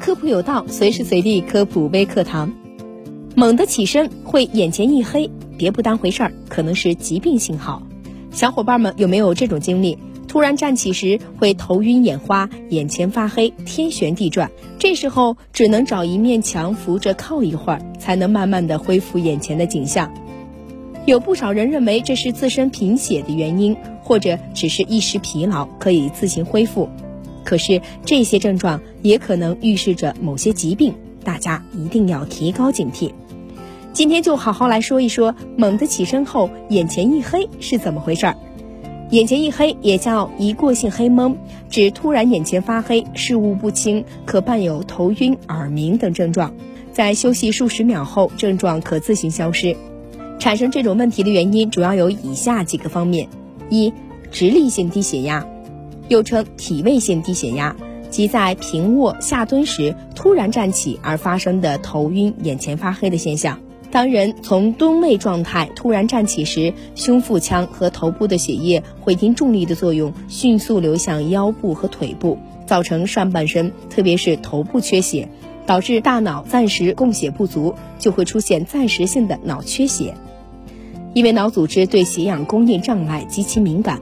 科普有道，随时随地科普微课堂。猛地起身会眼前一黑，别不当回事儿，可能是疾病信号。小伙伴们有没有这种经历？突然站起时会头晕眼花、眼前发黑、天旋地转，这时候只能找一面墙扶着靠一会儿，才能慢慢的恢复眼前的景象。有不少人认为这是自身贫血的原因，或者只是一时疲劳，可以自行恢复。可是这些症状也可能预示着某些疾病，大家一定要提高警惕。今天就好好来说一说，猛地起身后眼前一黑是怎么回事儿。眼前一黑也叫一过性黑蒙，指突然眼前发黑，视物不清，可伴有头晕、耳鸣等症状。在休息数十秒后，症状可自行消失。产生这种问题的原因主要有以下几个方面：一、直立性低血压。又称体位性低血压，即在平卧下蹲时突然站起而发生的头晕、眼前发黑的现象。当人从蹲位状态突然站起时，胸腹腔和头部的血液会因重力的作用迅速流向腰部和腿部，造成上半身特别是头部缺血，导致大脑暂时供血不足，就会出现暂时性的脑缺血。因为脑组织对血氧供应障碍极其敏感。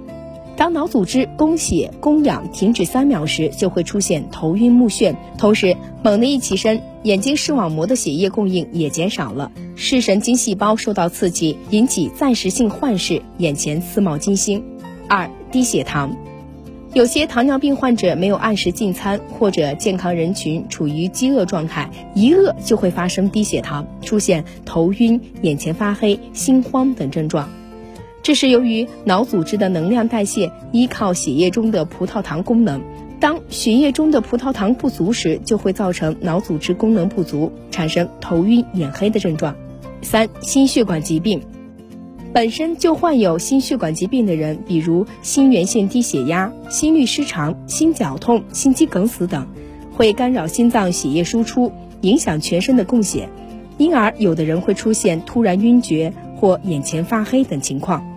当脑组织供血供氧停止三秒时，就会出现头晕目眩，同时猛地一起身，眼睛视网膜的血液供应也减少了，视神经细胞受到刺激，引起暂时性幻视，眼前似冒金星。二、低血糖，有些糖尿病患者没有按时进餐，或者健康人群处于饥饿状态，一饿就会发生低血糖，出现头晕、眼前发黑、心慌等症状。这是由于脑组织的能量代谢依靠血液中的葡萄糖功能，当血液中的葡萄糖不足时，就会造成脑组织功能不足，产生头晕眼黑的症状。三、心血管疾病，本身就患有心血管疾病的人，比如心源性低血压、心律失常、心绞痛、心肌梗死等，会干扰心脏血液输出，影响全身的供血，因而有的人会出现突然晕厥或眼前发黑等情况。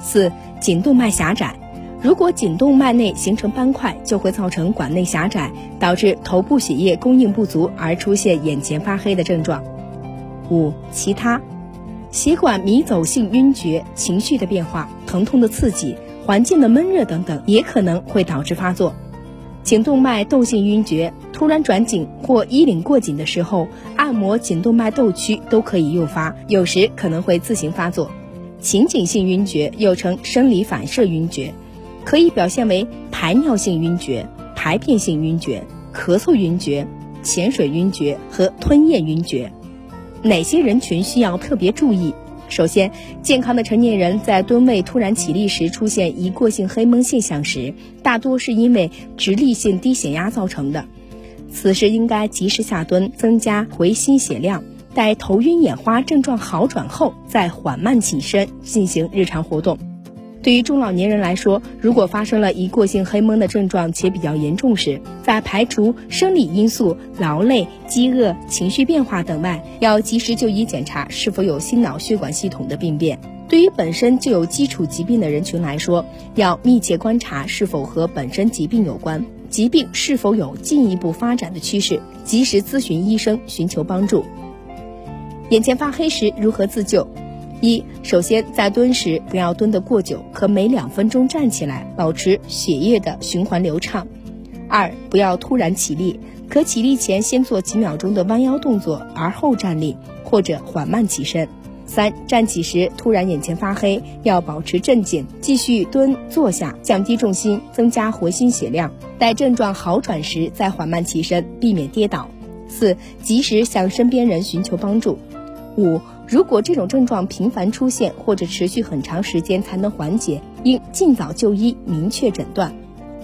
四、颈动脉狭窄，如果颈动脉内形成斑块，就会造成管内狭窄，导致头部血液供应不足而出现眼前发黑的症状。五、其他，血管迷走性晕厥、情绪的变化、疼痛的刺激、环境的闷热等等，也可能会导致发作。颈动脉窦性晕厥，突然转颈或衣领过紧的时候，按摩颈动脉窦区都可以诱发，有时可能会自行发作。情景性晕厥又称生理反射晕厥，可以表现为排尿性晕厥、排便性晕厥、咳嗽晕厥、潜水晕厥和吞咽晕厥。哪些人群需要特别注意？首先，健康的成年人在蹲位突然起立时出现一过性黑蒙现象时，大多是因为直立性低血压造成的，此时应该及时下蹲，增加回心血量。待头晕眼花症状好转后，再缓慢起身进行日常活动。对于中老年人来说，如果发生了一过性黑蒙的症状且比较严重时，在排除生理因素、劳累、饥饿、情绪变化等外，要及时就医检查是否有心脑血管系统的病变。对于本身就有基础疾病的人群来说，要密切观察是否和本身疾病有关，疾病是否有进一步发展的趋势，及时咨询医生寻求帮助。眼前发黑时如何自救？一、首先在蹲时不要蹲得过久，可每两分钟站起来，保持血液的循环流畅。二、不要突然起立，可起立前先做几秒钟的弯腰动作，而后站立或者缓慢起身。三、站起时突然眼前发黑，要保持镇静，继续蹲坐下，降低重心，增加活心血量。待症状好转时再缓慢起身，避免跌倒。四、及时向身边人寻求帮助。五，如果这种症状频繁出现或者持续很长时间才能缓解，应尽早就医，明确诊断。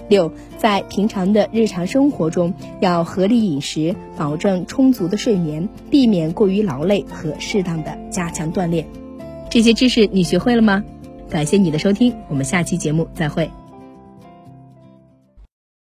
六，在平常的日常生活中要合理饮食，保证充足的睡眠，避免过于劳累和适当的加强锻炼。这些知识你学会了吗？感谢你的收听，我们下期节目再会。